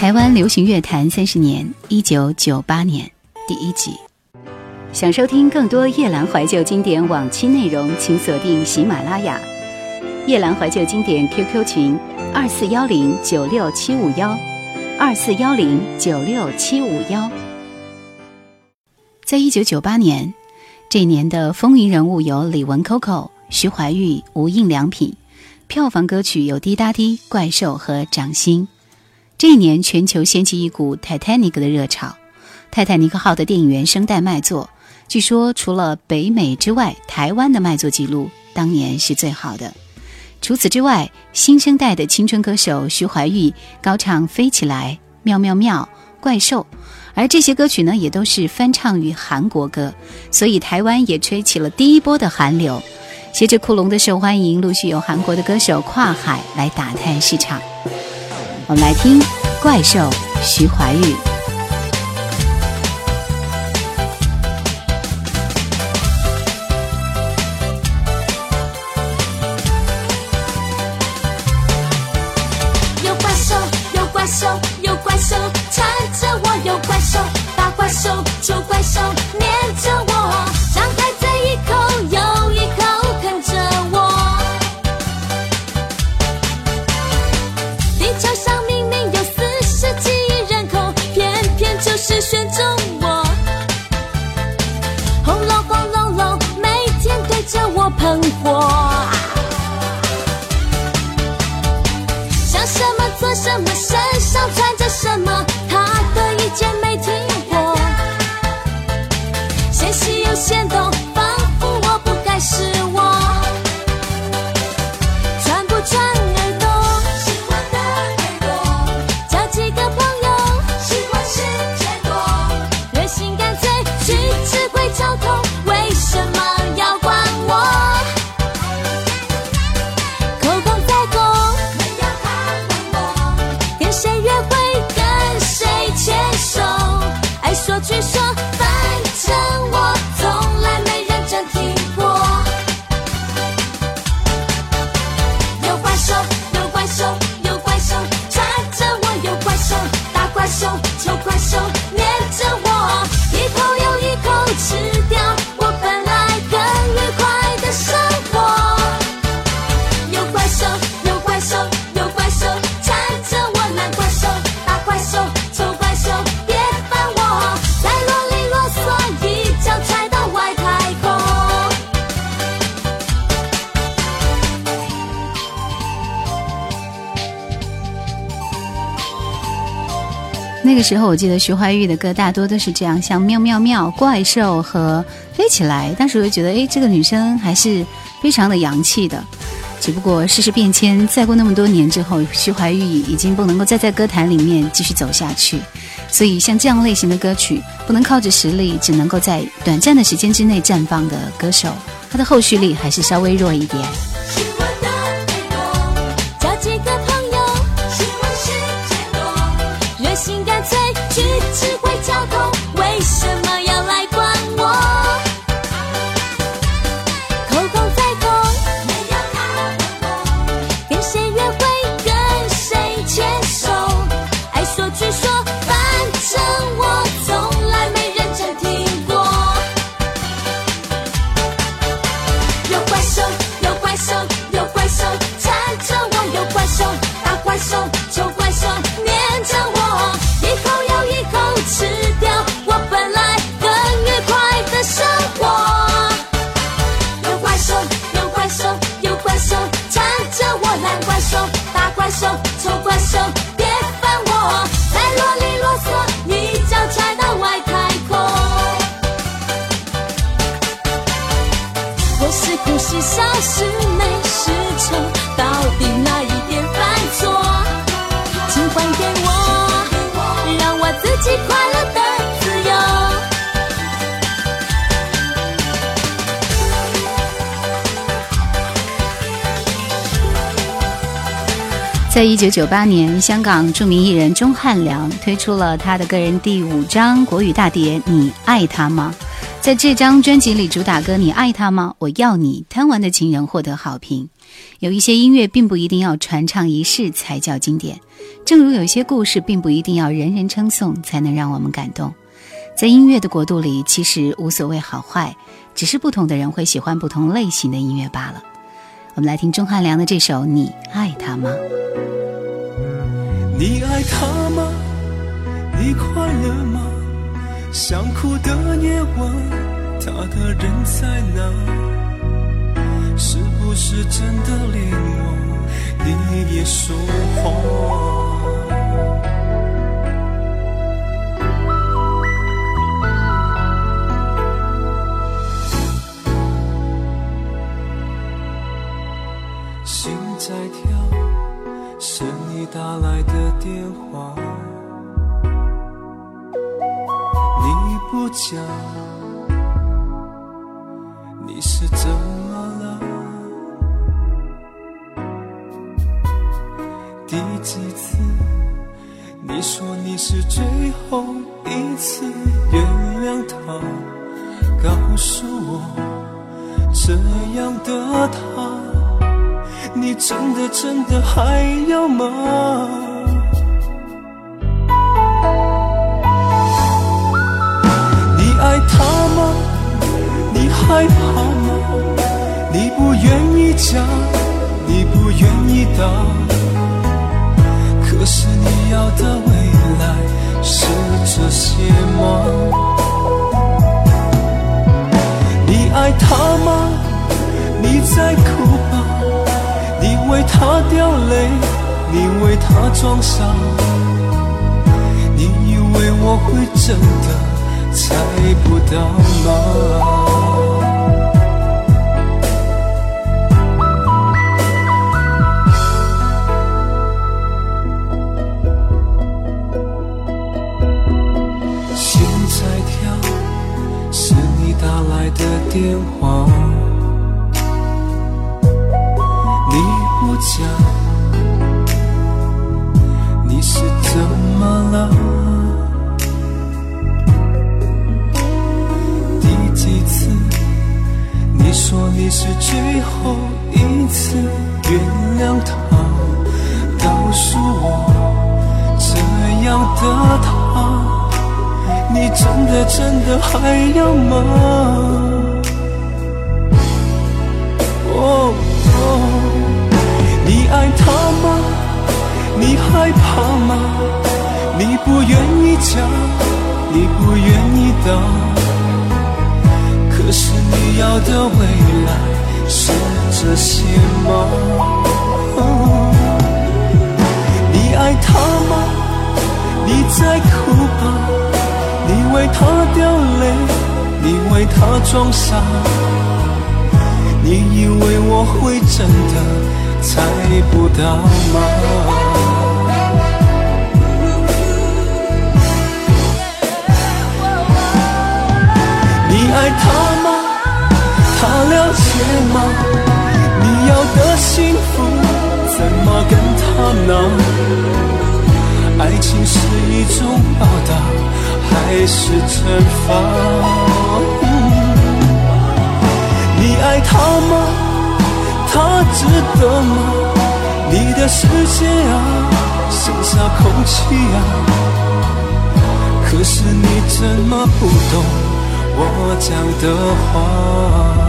台湾流行乐坛三十年，一九九八年第一集。想收听更多夜兰怀旧经典往期内容，请锁定喜马拉雅夜兰怀旧经典 QQ 群二四幺零九六七五幺二四幺零九六七五幺。在一九九八年，这一年的风云人物有李玟、Coco、徐怀钰、无印良品，票房歌曲有《滴答滴》、《怪兽》和《掌心》。这一年，全球掀起一股《泰坦尼克》的热潮，《泰坦尼克号》的电影原声带卖座，据说除了北美之外，台湾的卖座记录当年是最好的。除此之外，新生代的青春歌手徐怀钰高唱《飞起来》《妙妙妙》《怪兽》，而这些歌曲呢，也都是翻唱于韩国歌，所以台湾也吹起了第一波的韩流。随着库龙的受欢迎，陆续有韩国的歌手跨海来打探市场。我们来听《怪兽》，徐怀钰。时候，我记得徐怀钰的歌大多都是这样，像《妙妙妙》《怪兽》和《飞起来》。当时我就觉得，哎，这个女生还是非常的洋气的。只不过世事变迁，再过那么多年之后，徐怀钰已经不能够再在歌坛里面继续走下去。所以，像这样类型的歌曲，不能靠着实力，只能够在短暂的时间之内绽放的歌手，他的后续力还是稍微弱一点。在一九九八年，香港著名艺人钟汉良推出了他的个人第五张国语大碟《你爱他吗》。在这张专辑里，主打歌《你爱他吗？我要你》，贪玩的情人获得好评。有一些音乐并不一定要传唱一世才叫经典，正如有一些故事并不一定要人人称颂才能让我们感动。在音乐的国度里，其实无所谓好坏，只是不同的人会喜欢不同类型的音乐罢了。我们来听钟汉良的这首《你爱他吗》。你爱他吗？你快乐吗？想哭的夜晚，他的人在哪？是不是真的连我你也说谎？心在跳，是你打来的电话，你不讲，你是怎么了？第几次你说你是最后一次原谅他？告诉我，这样的他。你真的真的还要吗？你爱他吗？你害怕吗？你不愿意讲，你不愿意答。可是你要的未来是这些吗？你爱他吗？你在哭？为他掉泪，你为他装傻，你以为我会真的猜不到吗？心在跳，是你打来的电话。了？第几次你说你是最后一次原谅他？告诉我，这样的他，你真的真的还要吗？哦。你爱他吗？你害怕吗？你不愿意讲，你不愿意等。可是你要的未来是这些吗？你爱他吗？你在哭吧？你为他掉泪，你为他装傻。你以为我会真的猜不到吗？爱他吗？他了解吗？你要的幸福怎么跟他拿？爱情是一种报答还是惩罚？你爱他吗？他值得吗？你的世界啊，剩下空气啊。可是你怎么不懂我讲的话？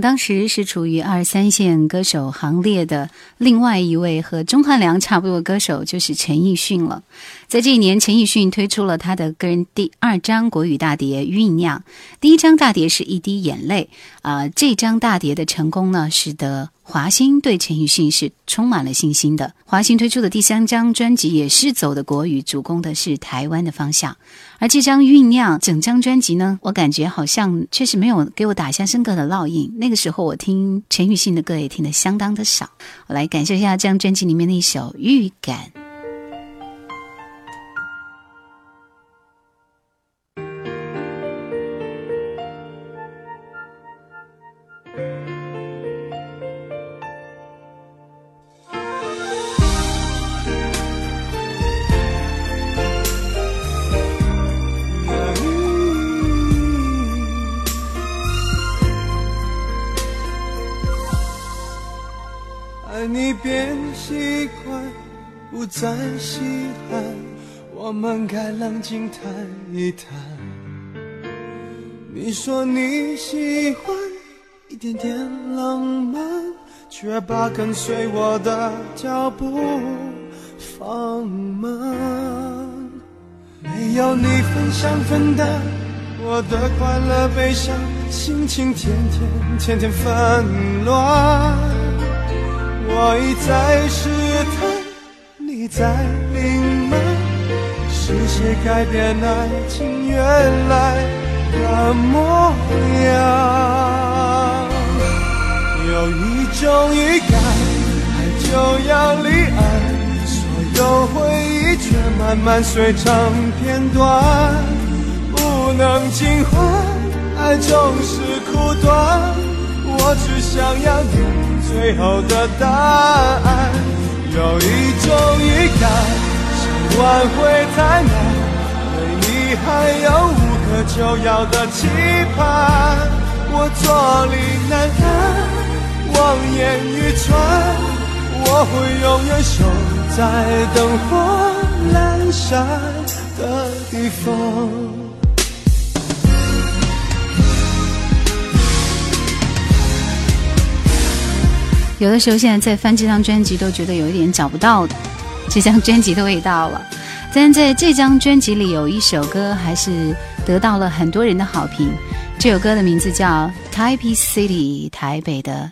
当时是处于二三线歌手行列的另外一位和钟汉良差不多的歌手，就是陈奕迅了。在这一年，陈奕迅推出了他的个人第二张国语大碟《酝酿》，第一张大碟是一滴眼泪。啊，这张大碟的成功呢，使得华星对陈奕迅是充满了信心的。华星推出的第三张专辑也是走的国语，主攻的是台湾的方向。而这张酝酿整张专辑呢，我感觉好像确实没有给我打下深刻的烙印。那个时候我听陈奕迅的歌也听得相当的少。我来感受一下这张专辑里面的一首《预感》。变习惯，不再稀罕，我们该冷静谈一谈。你说你喜欢一点点浪漫，却把跟随我的脚步放慢。没有你分享分担我的快乐悲伤，心情天天天天纷乱。我一再试探，你在隐瞒，是谁改变爱情原来的模样？有一种预感，爱就要离岸，所有回忆却慢慢碎成片段，不能尽欢，爱总是苦短，我只想要你。最后的答案，有一种预感，想挽回太难，对你还有无可救药的期盼，我坐立难安，望眼欲穿，我会永远守在灯火阑珊的地方。有的时候，现在在翻这张专辑，都觉得有一点找不到这张专辑的味道了。但在这张专辑里，有一首歌还是得到了很多人的好评。这首歌的名字叫《Taipei City》，台北的。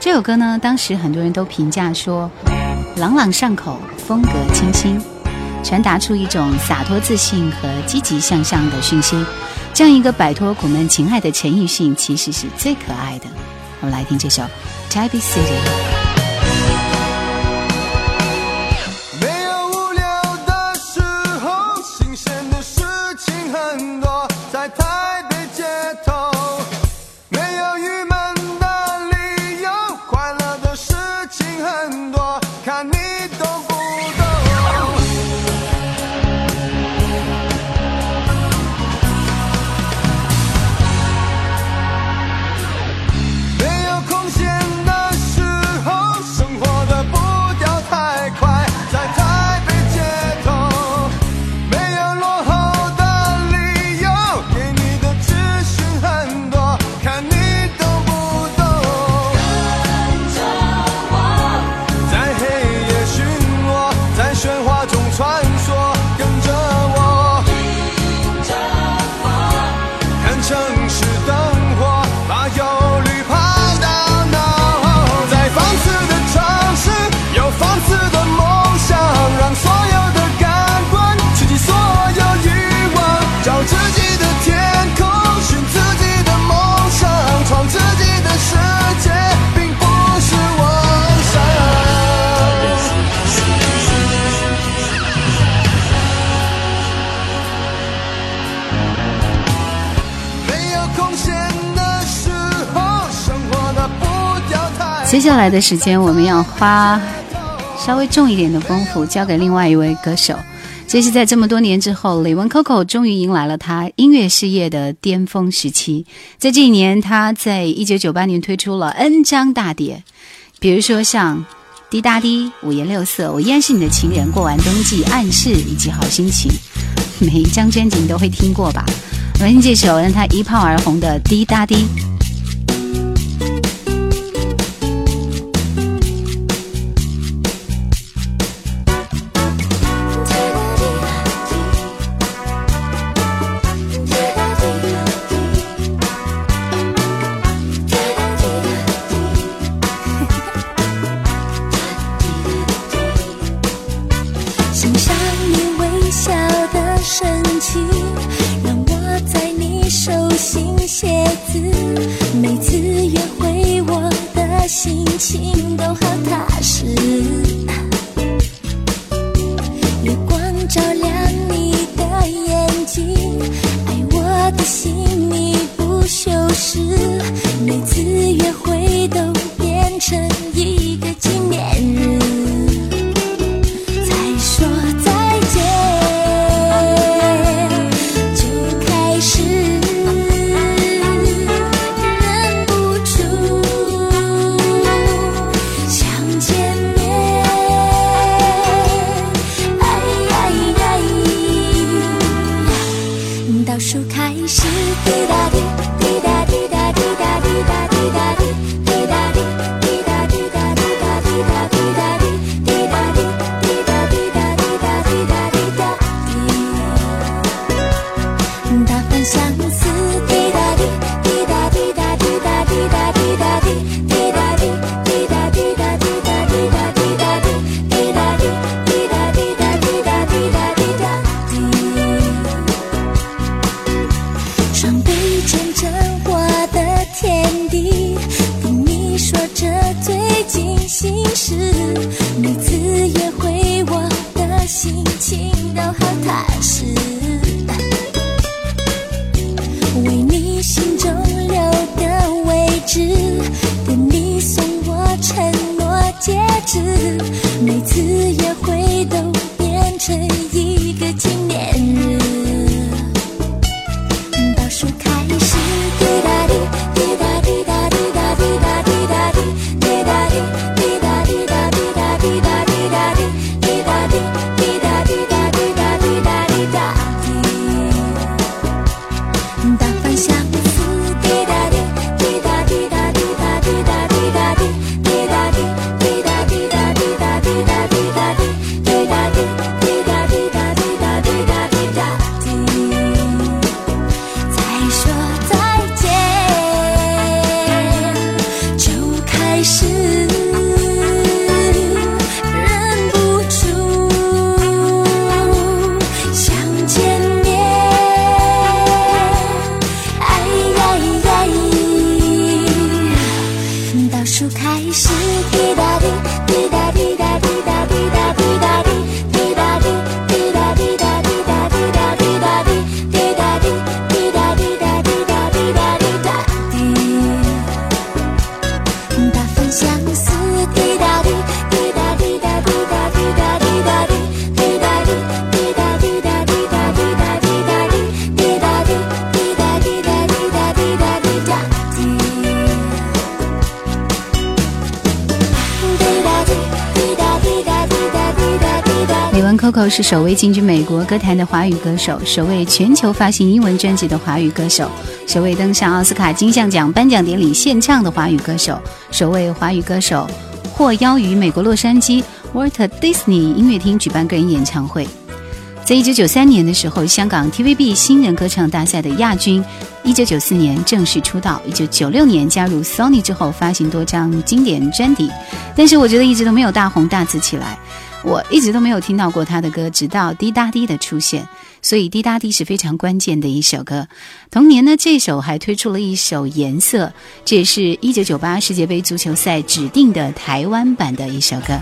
这首歌呢，当时很多人都评价说，朗朗上口，风格清新，传达出一种洒脱自信和积极向上的讯息。这样一个摆脱苦闷情爱的陈奕迅，其实是最可爱的。我们来听这首。Taipei City。 接下来的时间，我们要花稍微重一点的功夫交给另外一位歌手。这是在这么多年之后，李玟 Coco 终于迎来了他音乐事业的巅峰时期。在这一年，他在一九九八年推出了 N 张大碟，比如说像《滴答滴》《五颜六色》《我依然是你的情人》《过完冬季》《暗示》以及《好心情》，每一张专辑你都会听过吧？我们听这首让他一炮而红的《滴答滴》。情倒数开始，滴答滴，滴答滴答滴答滴答滴答。后是首位进军美国歌坛的华语歌手，首位全球发行英文专辑的华语歌手，首位登上奥斯卡金像奖颁奖典礼献唱的华语歌手，首位华语歌手获邀于美国洛杉矶 Walt Disney 音乐厅举办个人演唱会。在一九九三年的时候，香港 TVB 新人歌唱大赛的亚军。一九九四年正式出道，一九九六年加入 Sony 之后，发行多张经典专辑，但是我觉得一直都没有大红大紫起来。我一直都没有听到过他的歌，直到《滴答滴》的出现，所以《滴答滴》是非常关键的一首歌。同年呢，这首还推出了一首《颜色》，这也是一九九八世界杯足球赛指定的台湾版的一首歌。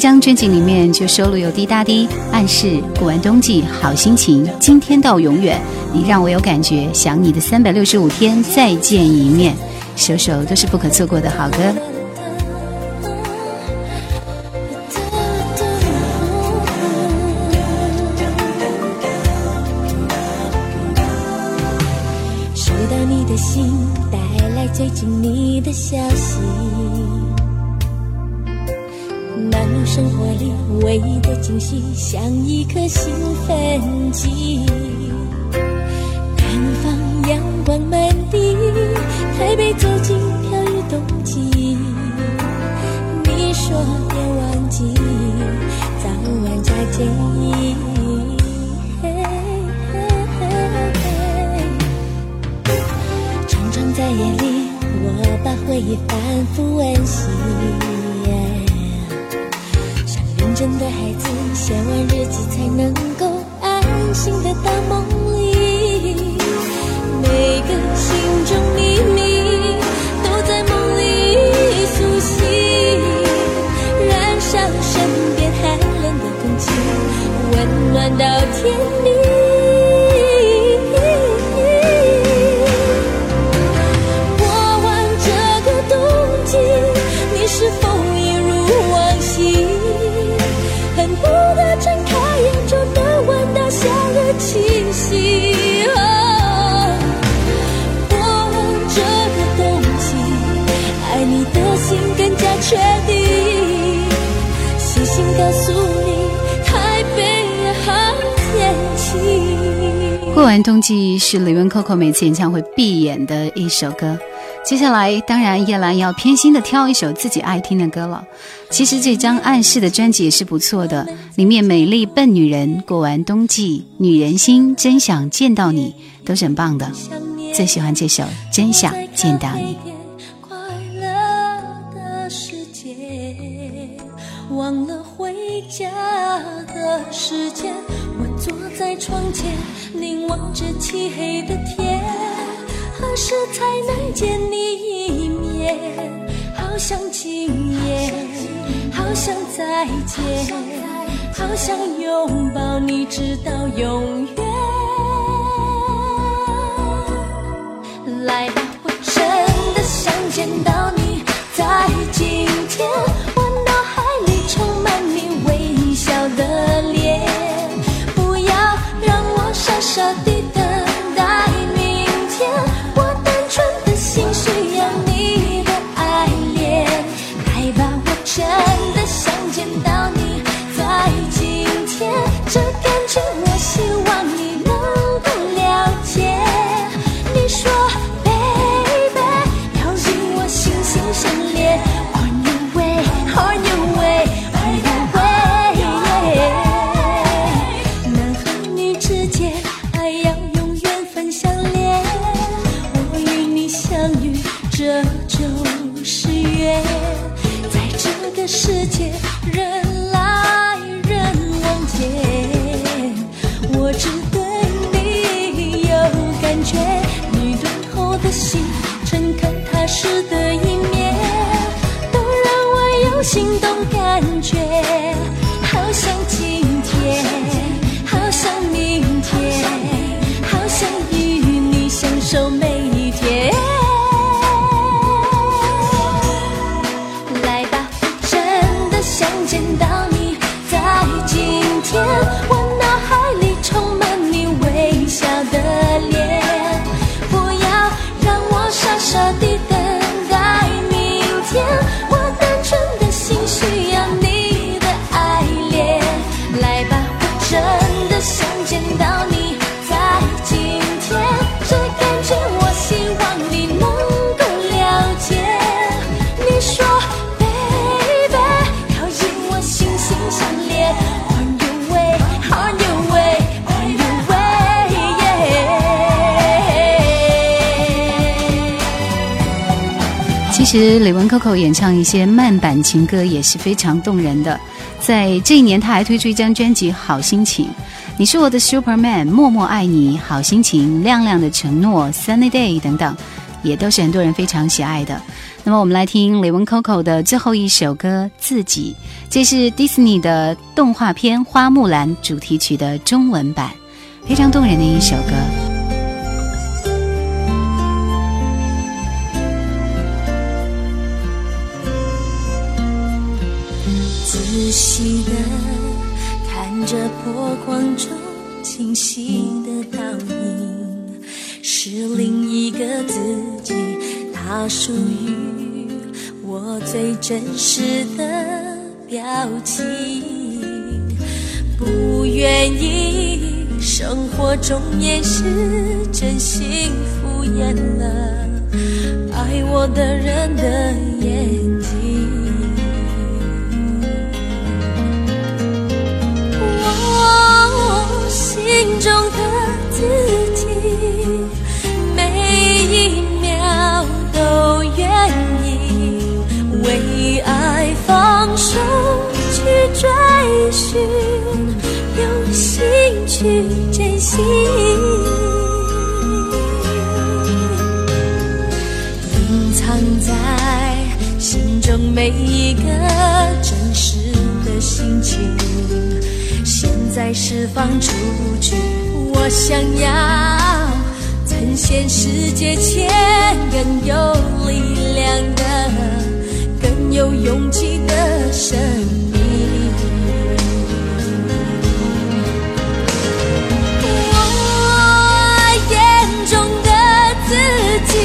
张专辑里面就收录有滴答滴、暗示、过完冬季、好心情、今天到永远、你让我有感觉、想你的三百六十五天、再见一面，首首都是不可错过的好歌。地，台北走进飘雨冬季。你说别忘记，早晚加建议。常常在夜里，我把回忆反复温习。像认真的孩子，写完日记才能够安心的到梦里。每个心中秘密都在梦里苏醒，燃烧身边寒冷的空气，温暖到天明。完冬季是李玟 Coco 每次演唱会必演的一首歌。接下来，当然叶兰要偏心的挑一首自己爱听的歌了。其实这张暗示的专辑也是不错的，里面《美丽笨女人》、《过完冬季》、《女人心》、真想见到你都是很棒的。最喜欢这首《真想见到你》。快乐的世界，忘了回家的时间。在窗前，凝望着漆黑的天，何时才能见你一面？好想今夜，好想再见，好想拥抱你，直到永远。来吧，我真的想见到你，在今天，我其实李玟 Coco 演唱一些慢板情歌也是非常动人的。在这一年，他还推出一张专辑《好心情》，你是我的 Superman，默默爱你，好心情，亮亮的承诺，Sunny Day 等等，也都是很多人非常喜爱的。那么我们来听雷文 Coco 的最后一首歌《自己》，这是 Disney 的动画片《花木兰》主题曲的中文版，非常动人的一首歌。仔细的看着波光中清晰的倒影，是另一个自己，它属于我最真实的表情。不愿意生活中掩饰真心敷衍了爱我的人的眼睛。心中的自己，每一秒都愿意为爱放手去追寻，用心去珍惜。隐藏在心中每一个真实的心情，再释放出去。我想要呈现世界前更有力量的、更有勇气的生命。我眼中的自己，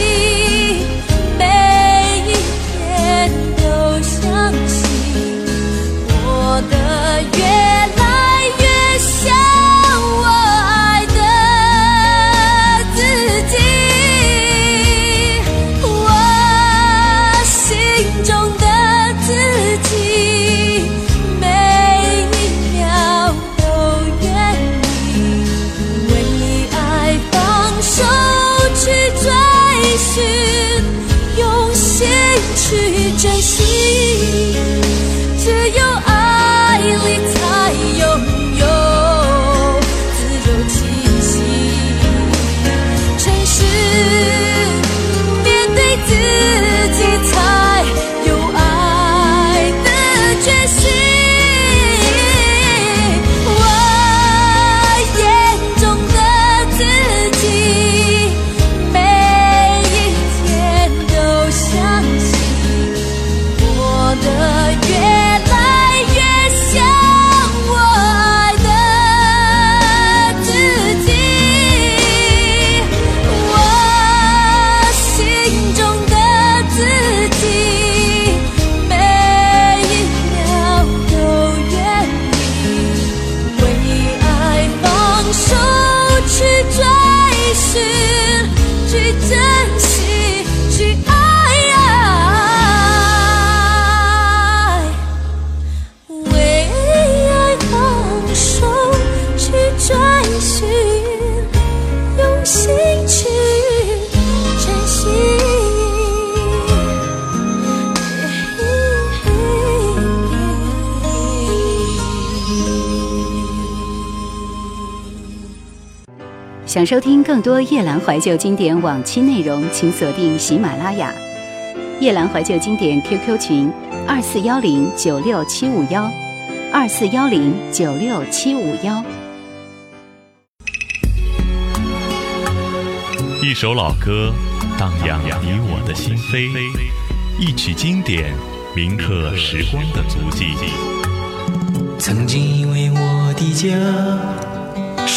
想收听更多夜兰怀旧经典往期内容，请锁定喜马拉雅。夜兰怀旧经典 QQ 群：二四幺零九六七五幺，二四幺零九六七五幺。一首老歌，荡漾你我的心扉；一曲经典，铭刻时光的足迹。曾经以为我的家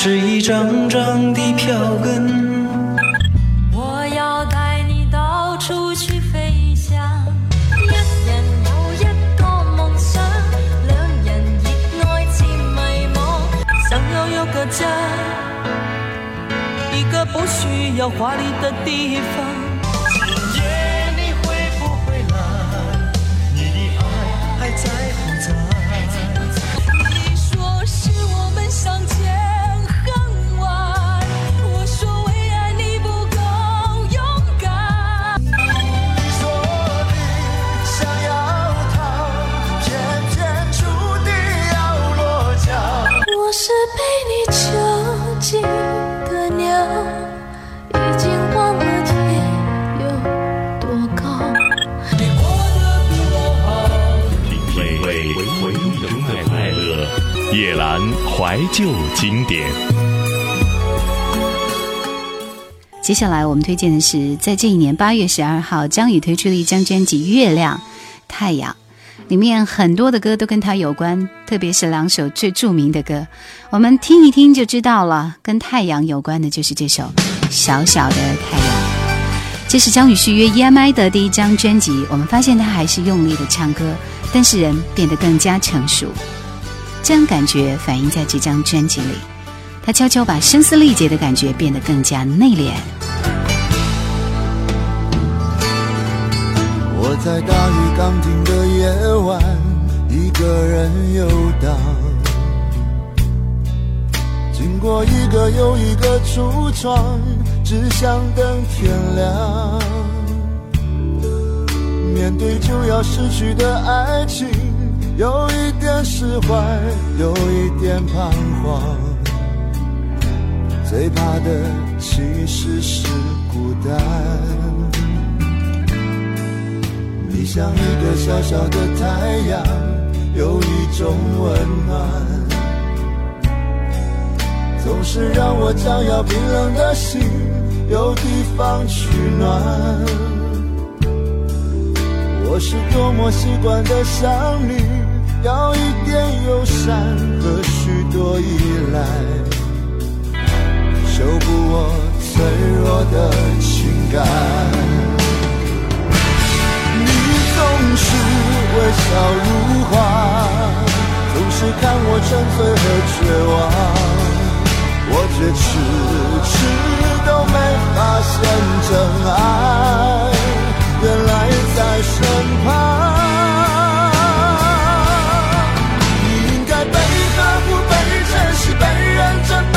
是一张张的票根，我要带你到处去飞翔，一人有一个梦想，两人热爱渐迷茫，想要有个家，一个不需要华丽的地方。接下来我们推荐的是，在这一年八月十二号，张宇推出了一张专辑《月亮太阳》，里面很多的歌都跟他有关，特别是两首最著名的歌，我们听一听就知道了。跟太阳有关的就是这首《小小的太阳》。这是张宇续约 EMI 的第一张专辑，我们发现他还是用力的唱歌，但是人变得更加成熟。这样感觉反映在这张专辑里，他悄悄把声嘶力竭的感觉变得更加内敛。我在大雨刚停的夜晚，一个人游荡，经过一个又一个橱窗，只想等天亮。面对就要失去的爱情，有一点释怀，有一点彷徨。最怕的其实是孤单。你像一个小小的太阳，有一种温暖，总是让我将要冰冷的心有地方取暖。我是多么习惯的想你，要一点友善和许多依赖，修补我脆弱的情感。你总是微笑如花，总是看我沉醉和绝望，我却迟迟都没发现真爱，原来在身旁。你应该被呵护、被珍惜、被认真、被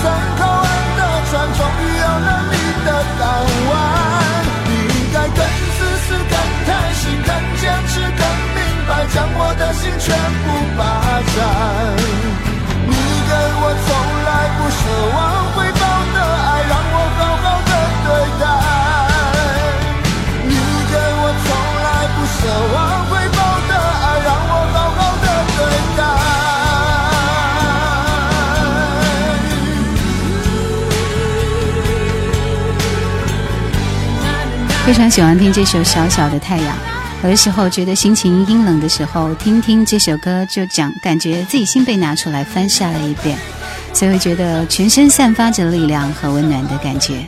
曾将我的心全部霸占。你给我从来不奢望回报的爱，让我好好的对待。你给我从来不奢望回报的爱，让我好好的对待。非常喜欢听这首《小小的太阳》，有的时候觉得心情阴冷的时候，听听这首歌就讲，感觉自己心被拿出来翻下了一遍，所以会觉得全身散发着力量和温暖的感觉。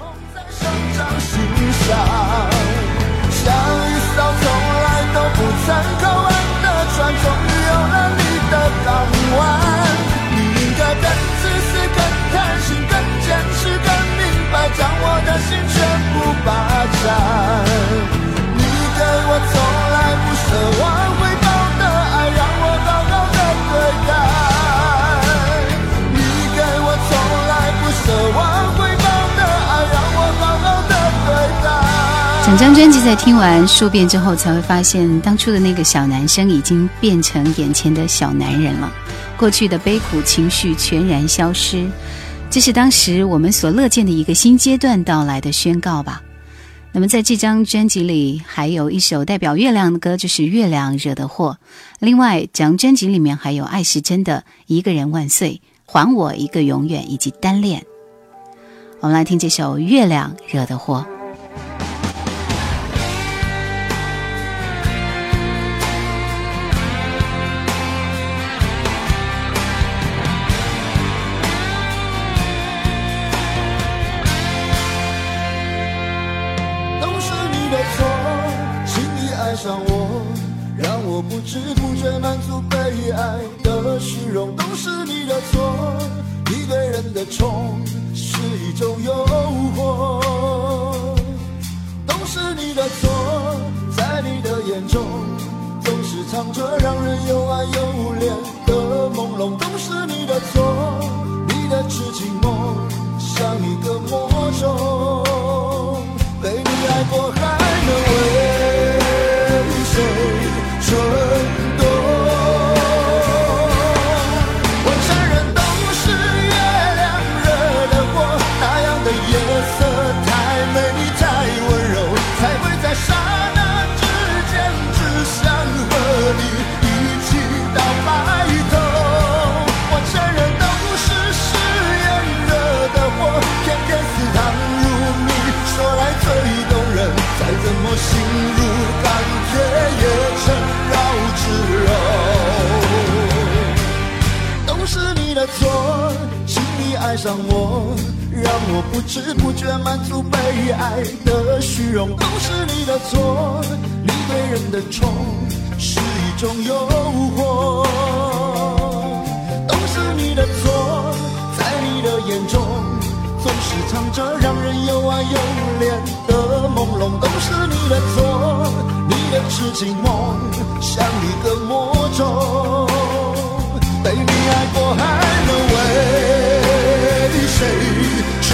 将我的心全部霸占，整张专辑在听完数遍之后，才会发现当初的那个小男生已经变成眼前的小男人了，过去的悲苦情绪全然消失，这是当时我们所乐见的一个新阶段到来的宣告吧。那么在这张专辑里，还有一首代表月亮的歌，就是《月亮惹的祸》。另外，整张专辑里面还有爱是真的《一个人万岁》，还我一个永远，以及《单恋》。我们来听这首《月亮惹的祸》。的宠是一种诱惑。都是你的错，在你的眼中总是藏着让人又爱又怜的朦胧。都是你的错，你的痴情梦像一我不知不觉满足被爱的虚荣。都是你的错，你对人的宠是一种诱惑。都是你的错，在你的眼中总是藏着让人又爱又怜的朦胧。都是你的错，你的痴情梦像一个魔咒。被你爱过，还能为谁蠢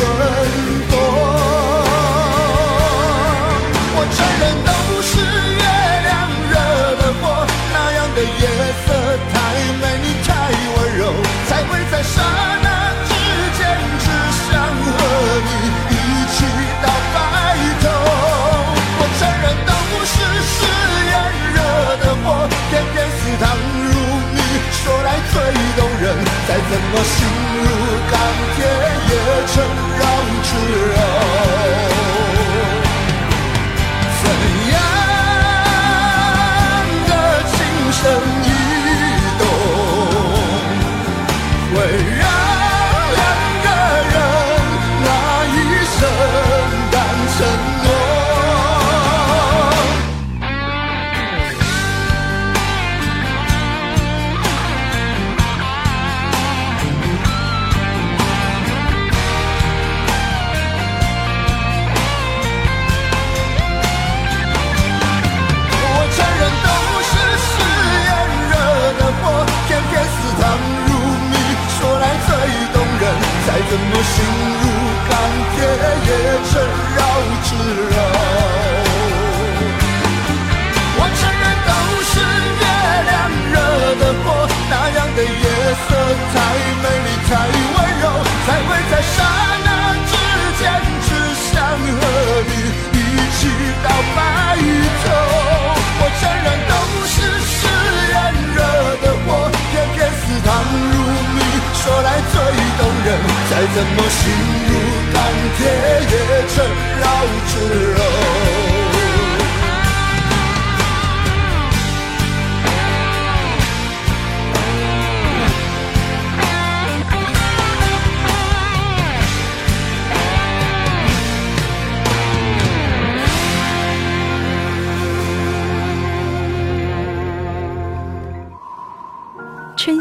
刹那之间，只想和你一起到白头。我承认，都是誓言惹的祸，偏偏似糖如蜜，说来最动人。再怎么心如钢铁，也成绕指。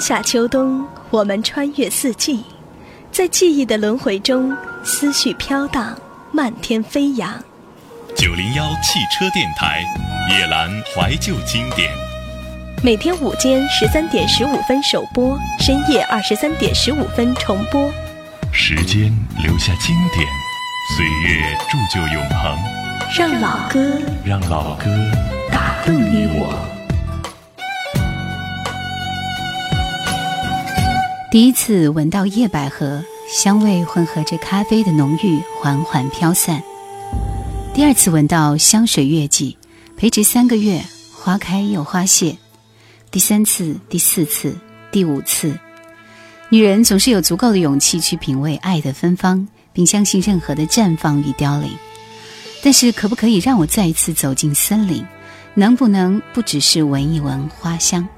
夏秋冬，我们穿越四季，在记忆的轮回中，思绪飘荡，漫天飞扬。九零幺汽车电台，夜阑怀旧经典。每天午间十三点十五分首播，深夜二十三点十五分重播。时间留下经典，岁月铸就永恒。让老歌让老歌打动你我。第一次闻到夜百合香味混合着咖啡的浓郁，缓缓飘散。第二次闻到香水月季，培植三个月，花开又花谢。第三次、第四次、第五次，女人总是有足够的勇气去品味爱的芬芳，并相信任何的绽放与凋零。但是，可不可以让我再一次走进森林？能不能不只是闻一闻花香？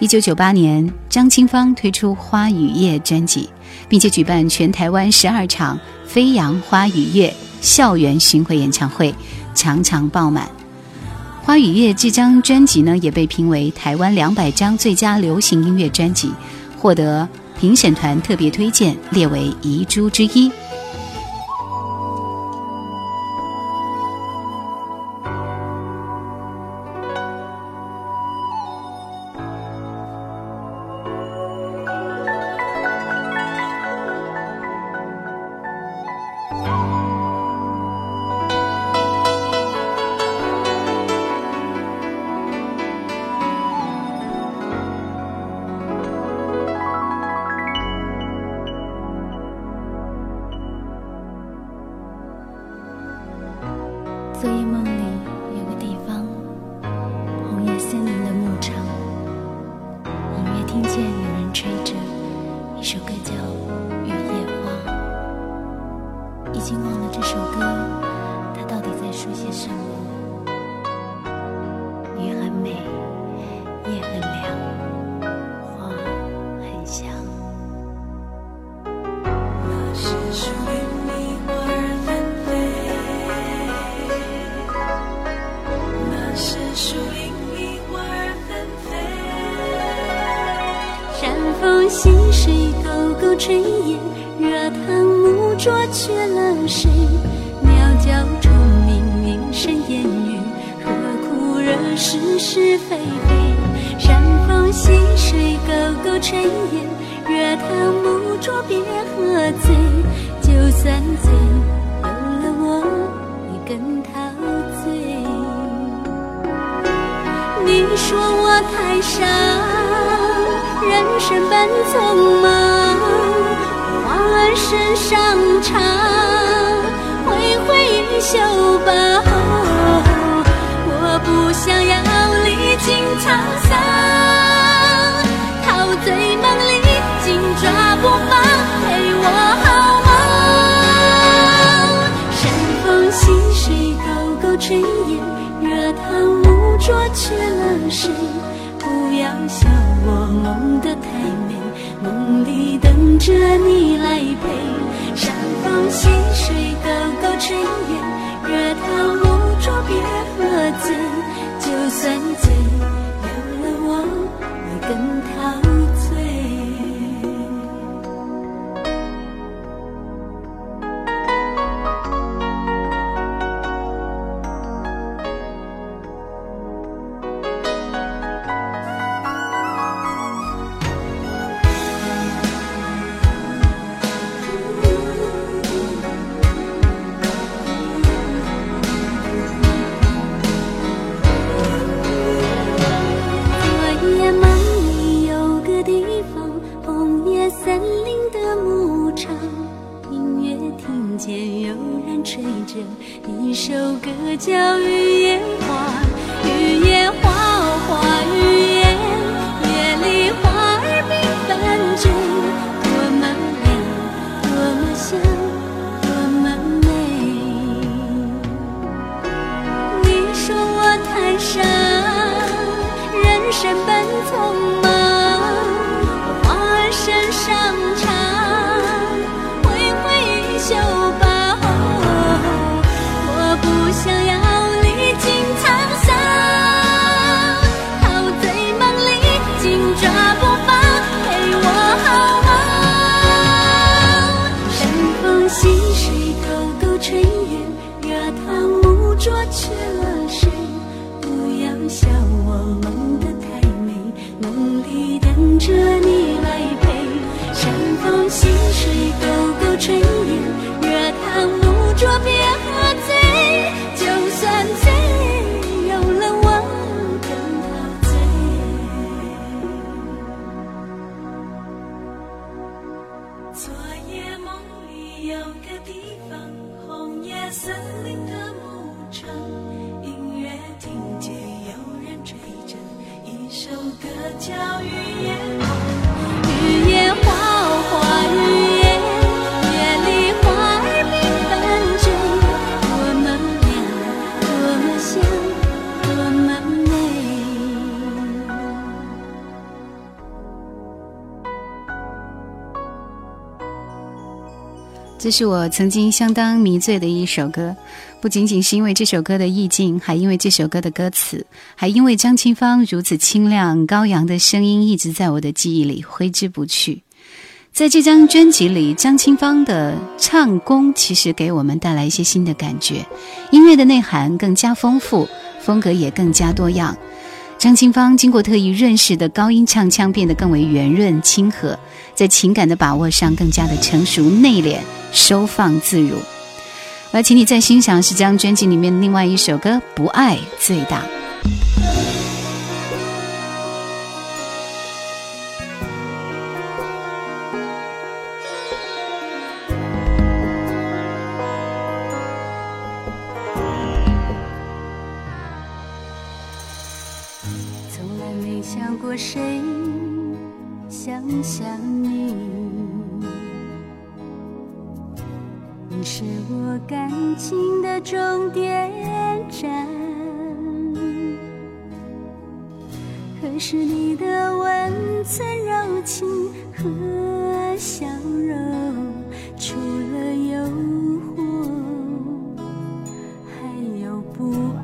一九九八年，张清芳推出《花与叶》专辑，并且举办全台湾十二场“飞扬花与叶”校园巡回演唱会，场场爆满。《花与叶》这张专辑呢，也被评为台湾两百张最佳流行音乐专辑，获得评审团特别推荐，列为遗珠之一。生着你来陪。这是我曾经相当迷醉的一首歌，不仅仅是因为这首歌的意境，还因为这首歌的歌词，还因为张清芳如此清亮高扬的声音一直在我的记忆里挥之不去。在这张专辑里，张清芳的唱功其实给我们带来一些新的感觉，音乐的内涵更加丰富，风格也更加多样。张清芳经过特意润饰的高音唱腔变得更为圆润亲和，在情感的把握上更加的成熟内敛、收放自如。我要请你再欣赏是这张专辑里面另外一首歌《不爱最大》。谁想想你，你是我感情的终点站。可是你的温存柔情和笑容，除了诱惑，还有不。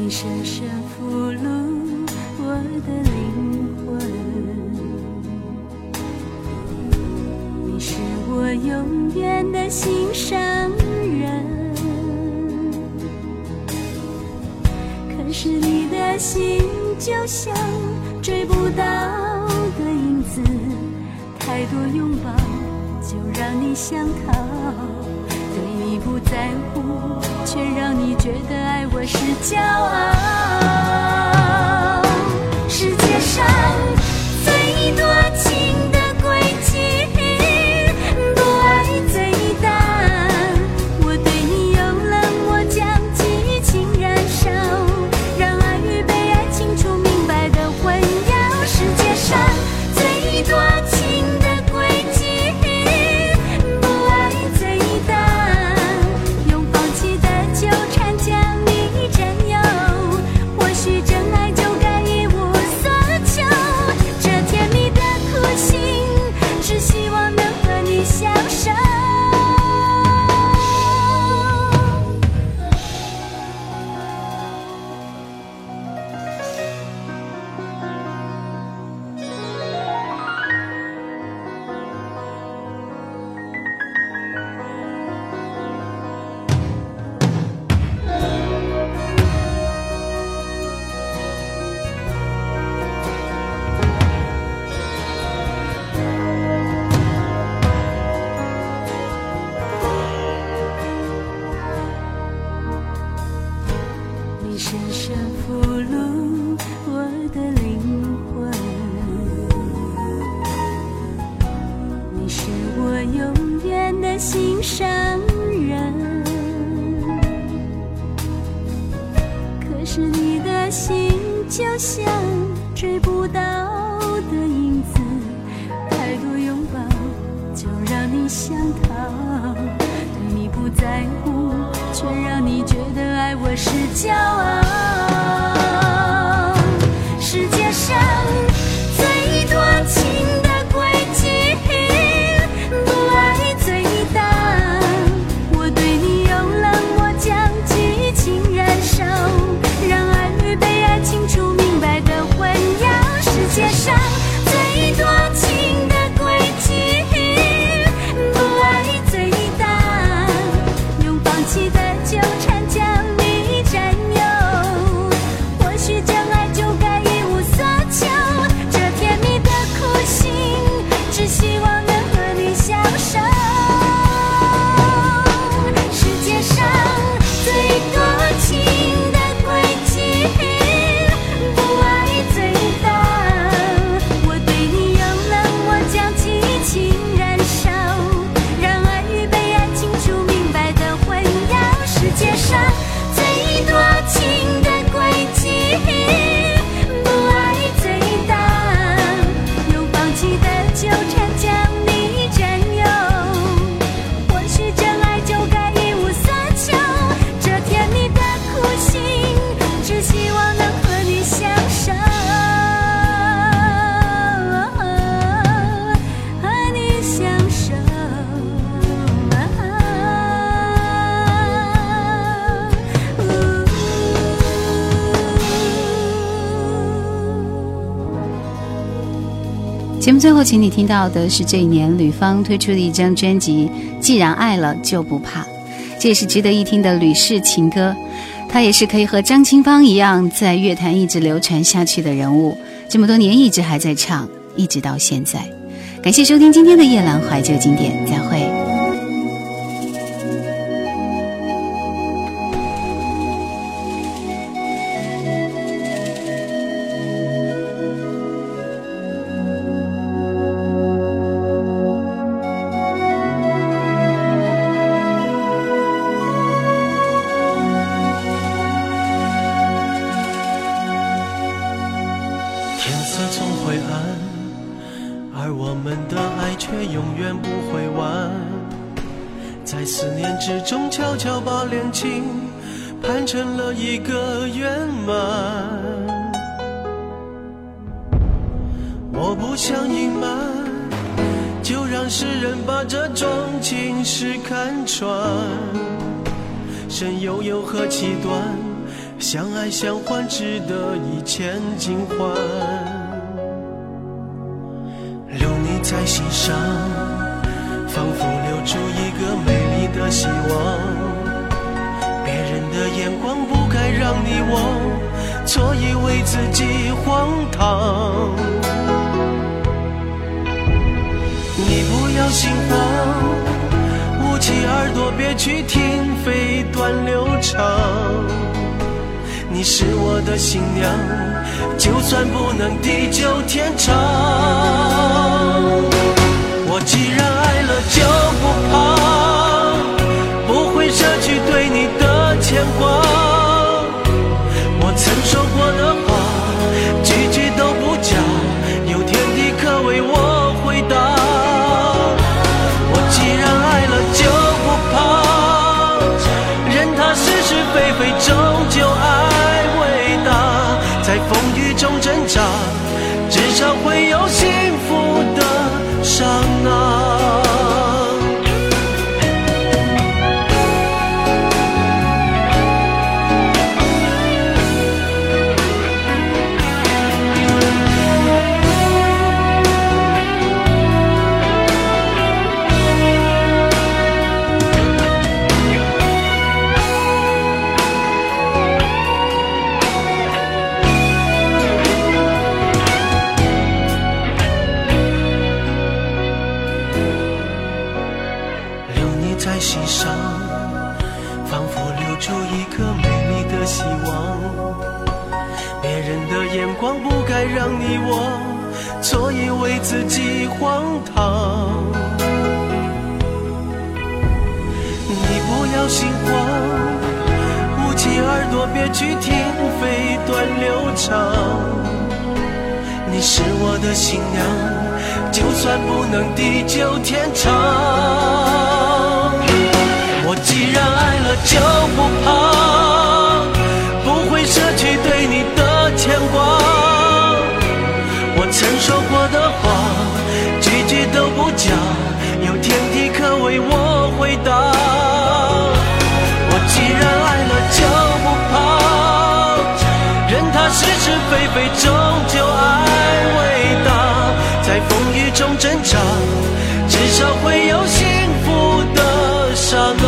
你深深俘虏我的灵魂，你是我永远的心上人。可是你的心就像追不到的影子，太多拥抱就让你想逃。对你不在乎，却让你觉得爱我是骄傲。世界上就像追不到的影子，太多拥抱就让你想逃，对你不在乎，却让你觉得爱我是骄傲。节目最后，请你听到的是这一年吕方推出的一张专辑《既然爱了就不怕》，这也是值得一听的吕氏情歌。他也是可以和张清芳一样，在乐坛一直流传下去的人物，这么多年一直还在唱，一直到现在。感谢收听今天的夜阑怀旧经典，再会。相爱相欢值得一千金换。留你在心上，仿佛留住一个美丽的希望。别人的眼光不该让你我错以为自己荒唐。你不要心慌。捂起耳朵，别去听飞短流长。你是我的新娘，就算不能地久天长。我既然爱了，就不怕，不会舍去对你的牵挂。我曾说过飞断流长。你是我的新娘，就算不能地久天长，我既然爱了就不怕，非非，终究爱伟大。在风雨中挣扎，至少会有幸福的刹那。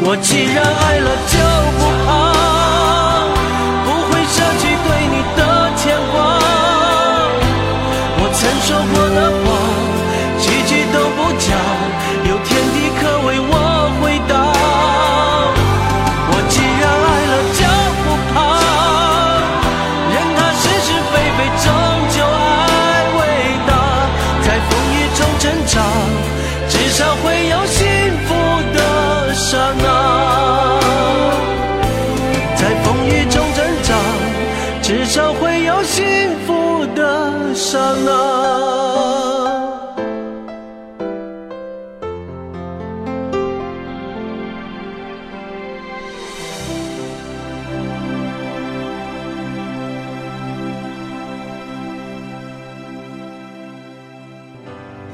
我既然爱